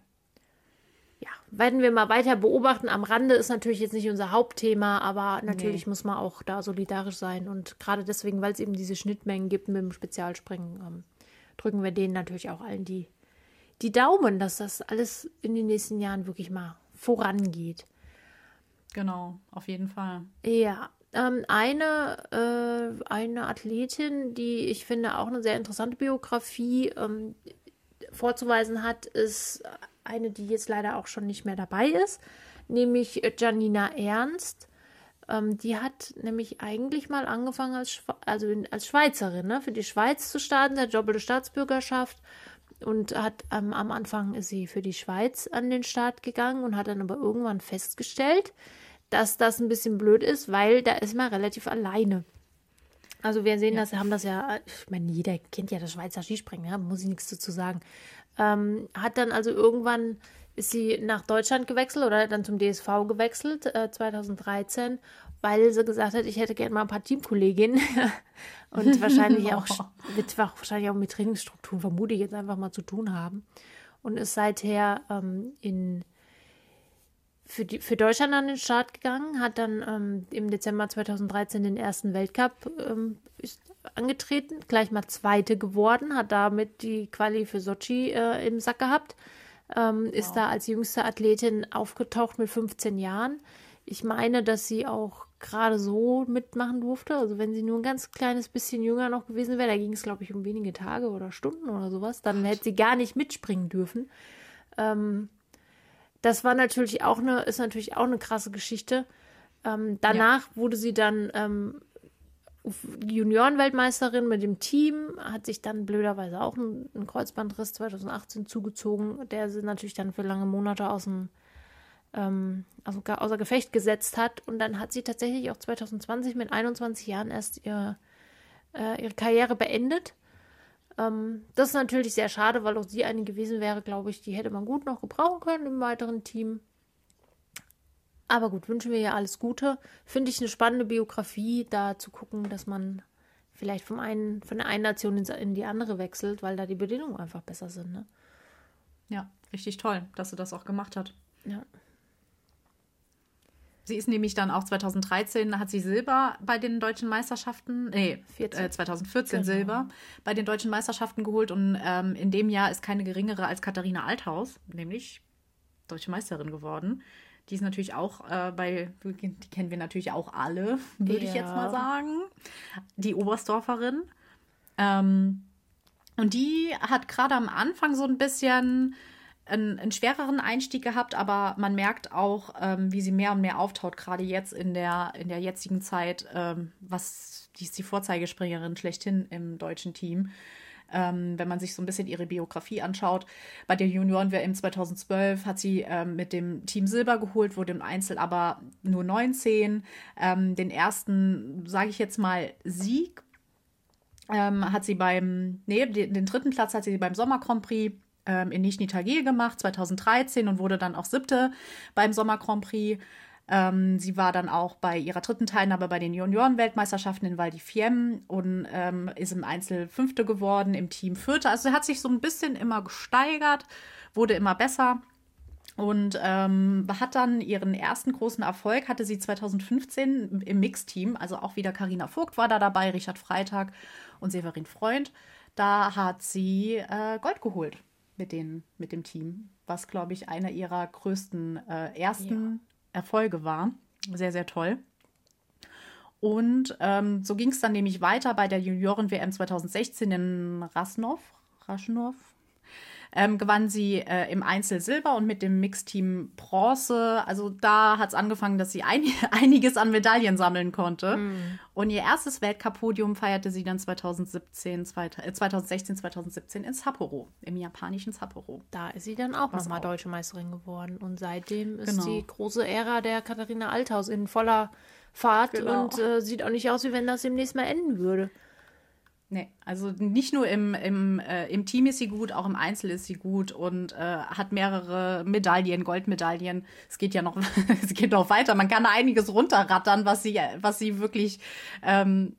Ja, werden wir mal weiter beobachten. Am Rande ist natürlich jetzt nicht unser Hauptthema, aber natürlich nee. muss man auch da solidarisch sein. Und gerade deswegen, weil es eben diese Schnittmengen gibt mit dem Spezialspringen, ähm, drücken wir denen natürlich auch allen die, die Daumen, dass das alles in den nächsten Jahren wirklich mal vorangeht. Genau, auf jeden Fall. Ja, ähm, eine, äh, eine Athletin, die ich finde auch eine sehr interessante Biografie ähm, vorzuweisen hat, ist eine, die jetzt leider auch schon nicht mehr dabei ist, nämlich Janina Ernst. Ähm, die hat nämlich eigentlich mal angefangen als, Schwe also in, als Schweizerin, ne, für die Schweiz zu starten, der doppelte Staatsbürgerschaft und hat ähm, am Anfang ist sie für die Schweiz an den Start gegangen und hat dann aber irgendwann festgestellt, dass das ein bisschen blöd ist, weil da ist man relativ alleine. Also wir sehen ja. das, haben das ja, ich meine, jeder kennt ja das Schweizer Skispringen, ja, muss ich nichts dazu sagen. Ähm, hat dann also irgendwann ist sie nach Deutschland gewechselt oder dann zum DSV gewechselt, äh, 2013, weil sie gesagt hat, ich hätte gerne mal ein paar Teamkolleginnen und wahrscheinlich auch, wird wahrscheinlich auch mit Trainingsstrukturen, vermute ich jetzt einfach mal zu tun haben. Und ist seither ähm, in für, die, für Deutschland an den Start gegangen, hat dann ähm, im Dezember 2013 den ersten Weltcup ähm, angetreten, gleich mal Zweite geworden, hat damit die Quali für Sochi äh, im Sack gehabt, ähm, wow. ist da als jüngste Athletin aufgetaucht mit 15 Jahren. Ich meine, dass sie auch gerade so mitmachen durfte. Also wenn sie nur ein ganz kleines bisschen jünger noch gewesen wäre, da ging es, glaube ich, um wenige Tage oder Stunden oder sowas, dann hätte sie gar nicht mitspringen dürfen. Ähm, das war natürlich auch eine, ist natürlich auch eine krasse Geschichte. Ähm, danach ja. wurde sie dann ähm, Juniorenweltmeisterin mit dem Team, hat sich dann blöderweise auch einen, einen Kreuzbandriss 2018 zugezogen, der sie natürlich dann für lange Monate aus dem ähm, also außer Gefecht gesetzt hat. Und dann hat sie tatsächlich auch 2020 mit 21 Jahren erst ihr, äh, ihre Karriere beendet. Ähm, das ist natürlich sehr schade, weil auch sie eine gewesen wäre, glaube ich, die hätte man gut noch gebrauchen können im weiteren Team. Aber gut, wünschen wir ihr alles Gute. Finde ich eine spannende Biografie, da zu gucken, dass man vielleicht vom einen, von der einen Nation in die andere wechselt, weil da die Bedingungen einfach besser sind. Ne? Ja, richtig toll, dass sie das auch gemacht hat. Ja. Sie ist nämlich dann auch 2013 hat sie Silber bei den deutschen Meisterschaften, nee, äh, 2014 genau. Silber bei den deutschen Meisterschaften geholt und ähm, in dem Jahr ist keine geringere als Katharina Althaus, nämlich deutsche Meisterin geworden. Die ist natürlich auch äh, bei, die kennen wir natürlich auch alle, würde ja. ich jetzt mal sagen. Die Oberstdorferin. Ähm, und die hat gerade am Anfang so ein bisschen einen, einen, schwereren Einstieg gehabt, aber man merkt auch, ähm, wie sie mehr und mehr auftaut, gerade jetzt in der, in der jetzigen Zeit, ähm, was die ist die Vorzeigespringerin schlechthin im deutschen Team. ähm, wenn man sich so ein bisschen ihre Biografie anschaut. Bei der Junioren-WM 2012 hat sie ähm, mit dem Team Silber geholt, wurde im Einzel aber nur 19. Ähm, den ersten, sage ich jetzt mal, Sieg ähm, hat sie beim, nee, den, den, dritten Platz hat sie beim Sommer Grand Prix ähm, in Nizhny Tagil gemacht, 2013 und wurde dann auch siebte beim Sommer Grand Prix. Ähm, sie war dann auch bei ihrer dritten Teilnahme bei den Junioren-Weltmeisterschaften in Val di Fiemme und ähm, ist im Einzel Fünfte geworden, im Team Vierte. Also hat sich so ein bisschen immer gesteigert, wurde immer besser und ähm, hat dann ihren ersten großen Erfolg, hatte sie 2015 im Mixteam, also auch wieder Karina Vogt war da dabei, Richard Freitag und Severin Freund. Da hat sie äh, Gold geholt mit, den, mit dem Team, was, glaube ich, einer ihrer größten äh, ersten ja. Erfolge war. Sehr, sehr toll. Und ähm, so ging es dann nämlich weiter bei der Junioren-WM 2016 in Rasnov. Raschnow, ähm, gewann sie äh, im Einzel Silber und mit dem Mixteam Bronze. Also da hat es angefangen, dass sie ein, einiges an Medaillen sammeln konnte. Mhm. Und ihr erstes Weltcup-Podium feierte sie dann 2017, zwei, äh, 2016, 2017 in Sapporo, im japanischen Sapporo. Da ist sie dann auch nochmal deutsche Meisterin geworden. Und seitdem ist genau. die große Ära der Katharina Althaus in voller Fahrt genau. und äh, sieht auch nicht aus, wie wenn das demnächst mal enden würde. Nee, also nicht nur im, im, äh, im Team ist sie gut, auch im Einzel ist sie gut und äh, hat mehrere Medaillen, Goldmedaillen. Es geht ja noch, es geht noch weiter. Man kann da einiges runterrattern, was sie, was sie wirklich ähm,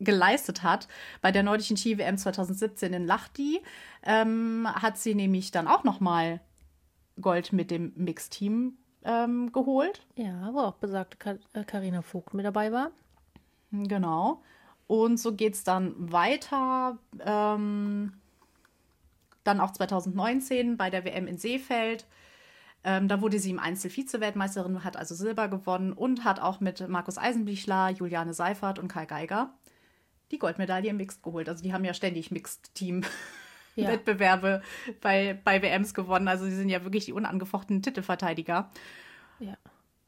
geleistet hat. Bei der nordischen Ski-WM 2017 in Lahti ähm, hat sie nämlich dann auch noch mal Gold mit dem Mixteam ähm, geholt. Ja, wo auch besagte Karina Vogt mit dabei war. Genau. Und so geht es dann weiter. Ähm, dann auch 2019 bei der WM in Seefeld. Ähm, da wurde sie im Einzel Vize-Weltmeisterin, hat also Silber gewonnen und hat auch mit Markus Eisenbichler, Juliane Seifert und Kai Geiger die Goldmedaille im Mixed geholt. Also die haben ja ständig Mixed-Team-Wettbewerbe ja. bei, bei WMs gewonnen. Also sie sind ja wirklich die unangefochtenen Titelverteidiger. Ja.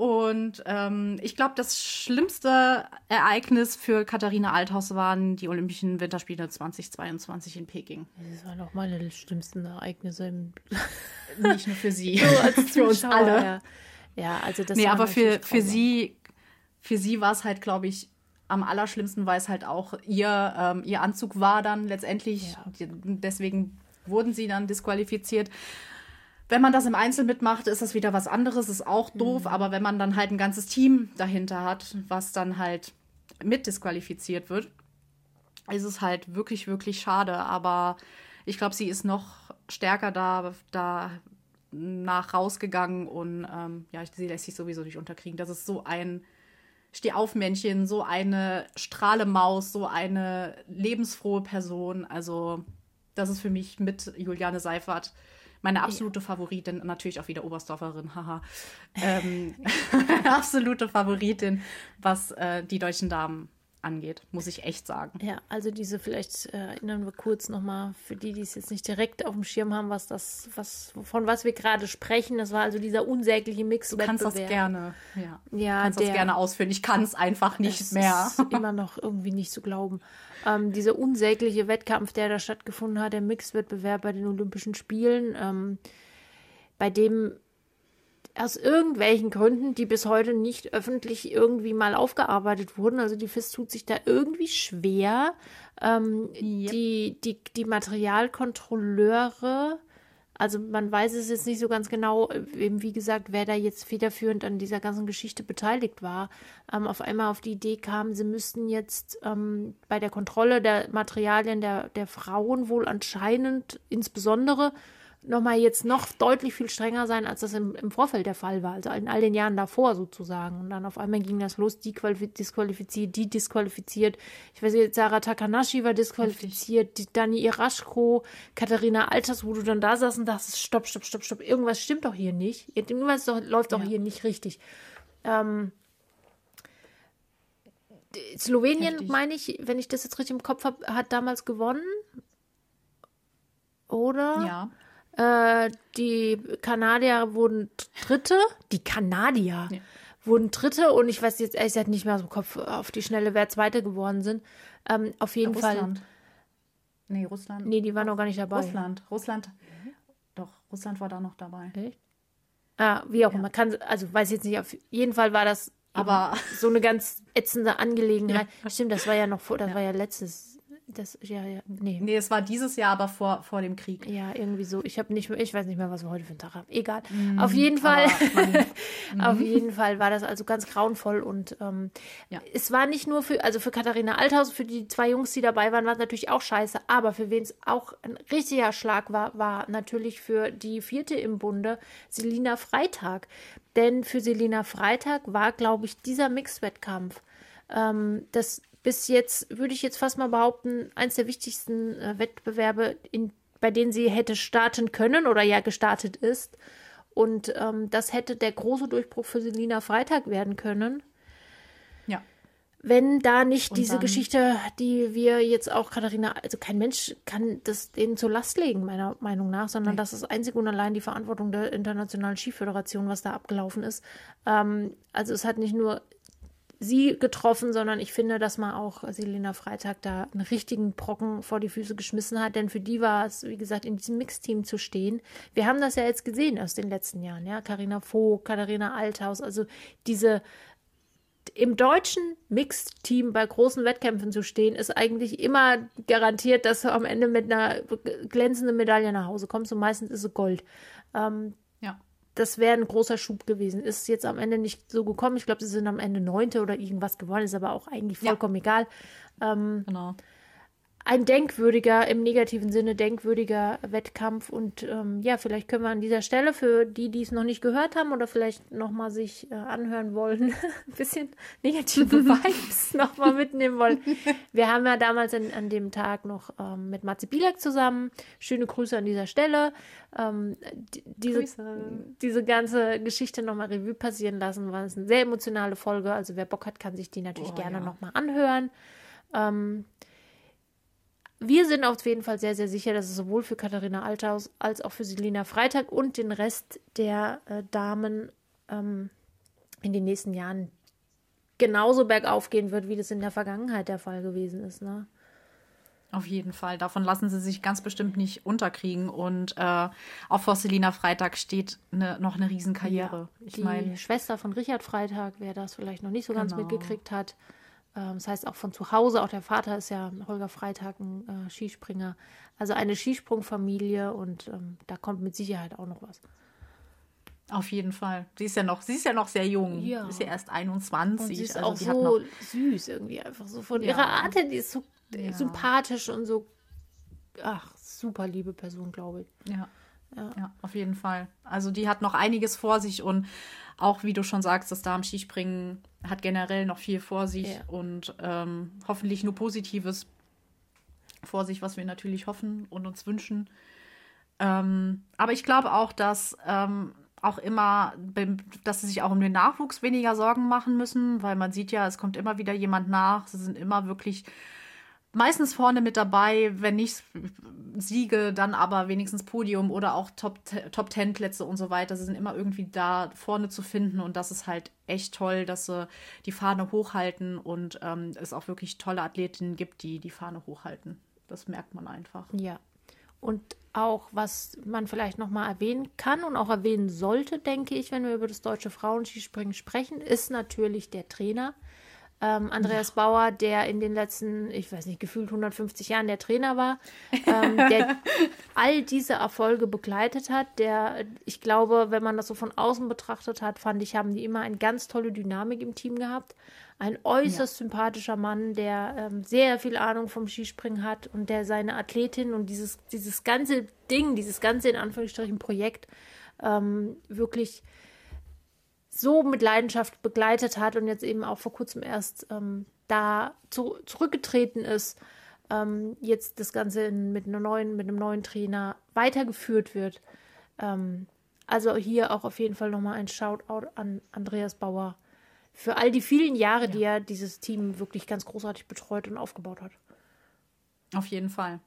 Und ähm, ich glaube, das schlimmste Ereignis für Katharina Althaus waren die Olympischen Winterspiele 2022 in Peking. Das waren auch meine schlimmsten Ereignisse. Im Nicht nur für sie, so für uns alle. Ja. ja, also das Nee, aber für, für sie, für sie war es halt, glaube ich, am allerschlimmsten, weil es halt auch ihr, ähm, ihr Anzug war dann letztendlich. Ja. Deswegen wurden sie dann disqualifiziert. Wenn man das im Einzel mitmacht, ist das wieder was anderes, ist auch doof, mhm. aber wenn man dann halt ein ganzes Team dahinter hat, was dann halt mit disqualifiziert wird, ist es halt wirklich, wirklich schade. Aber ich glaube, sie ist noch stärker da, da nach rausgegangen und ähm, ja, sie lässt sich sowieso nicht unterkriegen. Das ist so ein Stehaufmännchen, so eine Strahlemaus, so eine lebensfrohe Person. Also, das ist für mich mit Juliane Seifert meine absolute ja. Favoritin, natürlich auch wieder Oberstdorferin, haha. Ähm, absolute Favoritin, was äh, die deutschen Damen angeht, muss ich echt sagen. Ja, also diese vielleicht äh, erinnern wir kurz nochmal für die, die es jetzt nicht direkt auf dem Schirm haben, was das, was von was wir gerade sprechen. Das war also dieser unsägliche Mix. Du kannst das gerne, ja. ja kannst der, das gerne ausführen. Ich kann es einfach nicht mehr. Ist immer noch irgendwie nicht zu glauben. Ähm, dieser unsägliche Wettkampf, der da stattgefunden hat, der Mixwettbewerb bei den Olympischen Spielen, ähm, bei dem aus irgendwelchen Gründen, die bis heute nicht öffentlich irgendwie mal aufgearbeitet wurden. Also die FIS tut sich da irgendwie schwer, ähm, yep. die, die, die Materialkontrolleure, also man weiß es jetzt nicht so ganz genau, eben wie gesagt, wer da jetzt federführend an dieser ganzen Geschichte beteiligt war, ähm, auf einmal auf die Idee kam, sie müssten jetzt ähm, bei der Kontrolle der Materialien der, der Frauen wohl anscheinend insbesondere nochmal jetzt noch deutlich viel strenger sein, als das im, im Vorfeld der Fall war, also in all den Jahren davor sozusagen. Und dann auf einmal ging das los, die disqualifiziert, die disqualifiziert. Ich weiß nicht, Sarah Takanashi war disqualifiziert, die Dani Iraschko, Katharina Alters, wo du dann da saß und dachtest, stopp, stopp, stopp, stopp, irgendwas stimmt doch hier nicht. Irgendwas doch, läuft doch ja. hier nicht richtig. Ähm, Slowenien, meine ich, wenn ich das jetzt richtig im Kopf habe, hat damals gewonnen. Oder? Ja. Äh, die Kanadier wurden Dritte. Die Kanadier ja. wurden Dritte und ich weiß jetzt ehrlich gesagt nicht mehr so im Kopf auf die Schnelle, wer Zweite geworden sind. Ähm, auf jeden Russland. Fall. Nee, Russland. Nee, die waren noch gar nicht dabei. Russland. Russland. Doch, Russland war da noch dabei. Echt? Ah, wie auch immer. Kann, also weiß jetzt nicht, auf jeden Fall war das Aber so eine ganz ätzende Angelegenheit. Stimmt, das war ja noch vor, das war ja letztes. Das, ja, ja, nee. nee, es war dieses Jahr, aber vor, vor dem Krieg. Ja, irgendwie so. Ich habe nicht mehr, ich weiß nicht mehr, was wir heute für einen Tag haben. Egal. auf jeden Fall, auf jeden Fall war das also ganz grauenvoll und ähm, Ja. es war nicht nur für, also für Katharina Althaus, für die zwei Jungs, die dabei waren, war es natürlich auch scheiße. Aber für wen es auch ein richtiger Schlag war, war natürlich für die vierte im Bunde, Selina Freitag. Denn für Selina Freitag war, glaube ich, dieser Mixwettkampf ähm, das bis jetzt, würde ich jetzt fast mal behaupten, eins der wichtigsten äh, Wettbewerbe, in, bei denen sie hätte starten können oder ja gestartet ist. Und ähm, das hätte der große Durchbruch für Selina Freitag werden können, Ja. wenn da nicht Und diese dann- Geschichte, die wir jetzt auch Katharina, also kein Mensch kann das denen zur Last legen, meiner Meinung nach, sondern das ist einzig und allein die Verantwortung der Internationalen Skiföderation, was da abgelaufen ist. Ähm, also es hat nicht nur sie getroffen, sondern ich finde, dass man auch Selena Freitag da einen richtigen Brocken vor die Füße geschmissen hat, denn für die war es, wie gesagt, in diesem Mixteam zu stehen. Wir haben das ja jetzt gesehen aus den letzten Jahren, ja, Carina Vogt, Katharina Althaus, also diese im deutschen Mixed-Team bei großen Wettkämpfen zu stehen, ist eigentlich immer garantiert, dass du am Ende mit einer glänzenden Medaille nach Hause kommst und meistens ist es Gold. Ähm. Das wäre ein großer Schub gewesen. Ist jetzt am Ende nicht so gekommen. Ich glaube, sie sind am Ende Neunte oder irgendwas geworden, ist aber auch eigentlich Ja. vollkommen egal. Genau. Ein denkwürdiger, im negativen Sinne denkwürdiger Wettkampf. Und ähm, ja, vielleicht können wir an dieser Stelle für die, die es noch nicht gehört haben oder vielleicht nochmal sich äh, anhören wollen, ein bisschen negative Vibes nochmal mitnehmen wollen. Wir haben ja damals an, an dem Tag noch ähm, mit Matze Bielek zusammen. Schöne Grüße an dieser Stelle. Ähm, die, diese, diese ganze Geschichte nochmal Revue passieren lassen. War es eine sehr emotionale Folge. Also wer Bock hat, kann sich die natürlich Oh, gerne ja. nochmal anhören. Ähm, wir sind auf jeden Fall sehr, sehr sicher, dass es sowohl für Katharina Althaus als auch für Selina Freitag und den Rest der äh, Damen ähm, in den nächsten Jahren genauso bergauf gehen wird, wie das in der Vergangenheit der Fall gewesen ist. Ne? Auf jeden Fall. Davon lassen sie sich ganz bestimmt nicht unterkriegen. Und äh, auch vor Selina Freitag steht ne, noch eine Riesenkarriere. ich die meine, Schwester von Richard Freitag, wer das vielleicht noch nicht so ganz Genau. mitgekriegt hat. Ähm, das heißt auch von zu Hause, auch der Vater ist ja Holger Freitag ein äh, Skispringer. Also eine Skisprungfamilie und ähm, da kommt mit Sicherheit auch noch was. auf jeden Fall. Sie ist ja noch, sie ist ja noch sehr jung. Ja. Ist ja erst 21. Und sie ist also auch so süß irgendwie einfach so von Ja. ihrer Art her, die ist so Ja. sympathisch und so ach super liebe Person glaube ich. ja. Ja. Ja. auf jeden Fall. Also die hat noch einiges vor sich und auch, wie du schon sagst, das Damen-Skispringen hat generell noch viel vor sich Ja. und ähm, hoffentlich nur Positives vor sich, was wir natürlich hoffen und uns wünschen. Ähm, aber ich glaube auch, dass ähm, auch immer, dass sie sich auch um den Nachwuchs weniger Sorgen machen müssen, weil man sieht ja, es kommt immer wieder jemand nach. Sie sind immer wirklich meistens vorne mit dabei, wenn nicht Siege, dann aber wenigstens Podium oder auch Top, Ten Plätze und so weiter. Sie sind immer irgendwie da vorne zu finden und das ist halt echt toll, dass sie die Fahne hochhalten und ähm, es auch wirklich tolle Athletinnen gibt, die die Fahne hochhalten. Das merkt man einfach. Ja. Und auch, was man vielleicht nochmal erwähnen kann und auch erwähnen sollte, denke ich, wenn wir über das deutsche Frauenskispringen sprechen, ist natürlich der Trainer. Ähm, Andreas Bauer, der in den letzten, ich weiß nicht, gefühlt 150 Jahren der Trainer war, ähm, der all diese Erfolge begleitet hat, der, ich glaube, wenn man das so von außen betrachtet hat, fand ich, haben die immer eine ganz tolle Dynamik im Team gehabt. Ein äußerst sympathischer Mann, der ähm, sehr viel Ahnung vom Skispringen hat und der seine Athletin und dieses, dieses ganze Ding, dieses ganze in Anführungsstrichen Projekt ähm, wirklich so mit Leidenschaft begleitet hat und jetzt eben auch vor kurzem erst ähm, da zu, zurückgetreten ist, ähm, jetzt das Ganze in, mit, einer neuen, mit einem neuen Trainer weitergeführt wird. Ähm, also hier auch auf jeden Fall nochmal ein Shoutout an Andreas Bauer für all die vielen Jahre, die er dieses Team wirklich ganz großartig betreut und aufgebaut hat. Auf jeden Fall.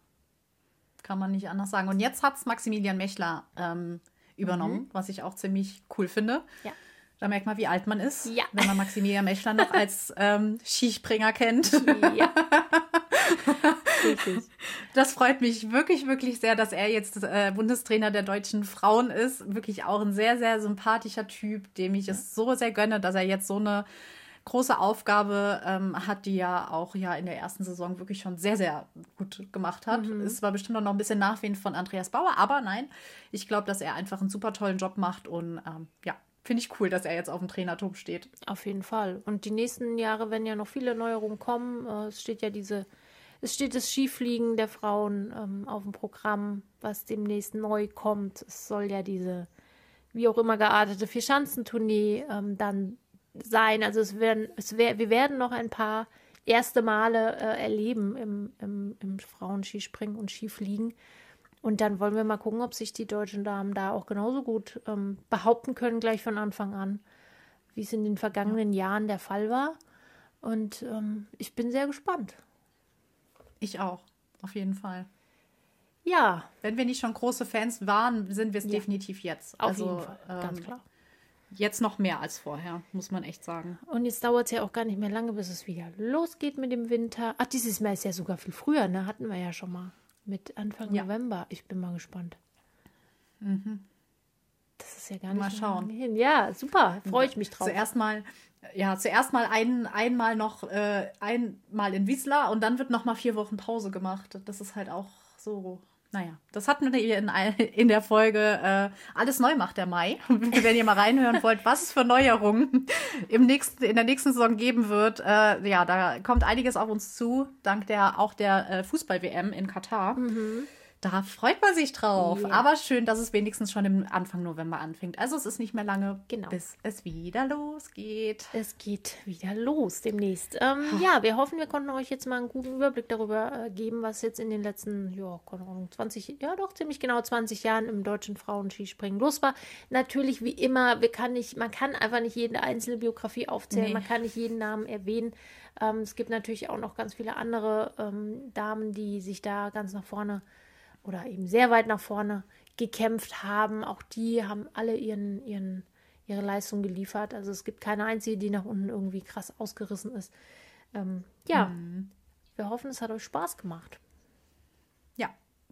Kann man nicht anders sagen. Und jetzt hat es Maximilian Mechler ähm, übernommen, was ich auch ziemlich cool finde. Ja. Da merkt man, wie alt man ist, Ja. wenn man Maximilian Mechler noch als ähm, Skispringer kennt. Ja. Das freut mich wirklich, wirklich sehr, dass er jetzt äh, Bundestrainer der deutschen Frauen ist. Wirklich auch ein sehr, sehr sympathischer Typ, dem ich es so sehr gönne, dass er jetzt so eine große Aufgabe ähm, hat, die ja auch ja in der ersten Saison wirklich schon sehr, sehr gut gemacht hat. Mhm. Es war bestimmt noch ein bisschen nachwehend von Andreas Bauer, aber nein, ich glaube, dass er einfach einen super tollen Job macht und ähm, ja, finde ich cool, dass er jetzt auf dem Trainerturm steht. Auf jeden Fall. Und die nächsten Jahre werden ja noch viele Neuerungen kommen. Äh, es steht ja diese, es steht das Skifliegen der Frauen ähm, auf dem Programm, was demnächst neu kommt. Es soll ja diese, wie auch immer geartete Vierschanzentournee ähm, dann sein. Also es werden, es wär, wir werden noch ein paar erste Male äh, erleben im, im, im Frauenskispringen und Skifliegen. Und dann wollen wir mal gucken, ob sich die deutschen Damen da auch genauso gut ähm, behaupten können, gleich von Anfang an, wie es in den vergangenen Jahren der Fall war. Und ähm, ich bin sehr gespannt. Ich auch, auf jeden Fall. Ja. Wenn wir nicht schon große Fans waren, sind wir es ja. definitiv jetzt. Auf also, jeden Fall, ganz ähm, klar. Jetzt noch mehr als vorher, muss man echt sagen. Und jetzt dauert es ja auch gar nicht mehr lange, bis es wieder losgeht mit dem Winter. Ach, dieses Mal ist ja sogar viel früher, ne? Hatten wir ja schon mal. Mit Anfang ja. November. Ich bin mal gespannt. Mhm. Das ist ja gar nicht mal schauen. hin. Ja, super. Freue ich mich drauf. Zuerst mal, ja, zuerst mal ein, einmal noch äh, einmal in Wiesla und dann wird noch mal vier Wochen Pause gemacht. Das ist halt auch so naja, das hatten wir in, in der Folge äh, Alles neu macht der Mai. Wenn ihr mal reinhören wollt, was es für Neuerungen im nächsten, in der nächsten Saison geben wird. Äh, ja, da kommt einiges auf uns zu, dank der auch der äh, Fußball-WM in Katar. Mhm. Da freut man sich drauf. Ja. Aber schön, dass es wenigstens schon im Anfang November anfängt. Also es ist nicht mehr lange, genau. bis es wieder losgeht. Es geht wieder los demnächst. Ähm, ja, wir hoffen, wir konnten euch jetzt mal einen guten Überblick darüber äh, geben, was jetzt in den letzten, ja, keine Ahnung, 20, ja doch, ziemlich genau 20 Jahren im deutschen Frauenskispringen los war. Natürlich, wie immer, wir kann nicht, man kann einfach nicht jede einzelne Biografie aufzählen, nee. man kann nicht jeden Namen erwähnen. Ähm, es gibt natürlich auch noch ganz viele andere ähm, Damen, die sich da ganz nach vorne oder eben sehr weit nach vorne gekämpft haben. Auch die haben alle ihren, ihren, ihre Leistung geliefert. Also es gibt keine einzige, die nach unten irgendwie krass ausgerissen ist. Ähm, ja, mhm. wir hoffen, es hat euch Spaß gemacht. Ja,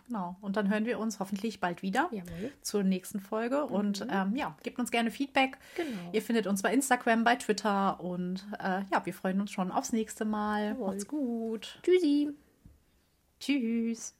genau. Und dann hören wir uns hoffentlich bald wieder Jawohl. zur nächsten Folge. Mhm. Und ähm, ja, gebt uns gerne Feedback. Genau. Ihr findet uns bei Instagram, bei Twitter. Und äh, ja, wir freuen uns schon aufs nächste Mal. Jawohl. Macht's gut. Tschüssi. Tschüss.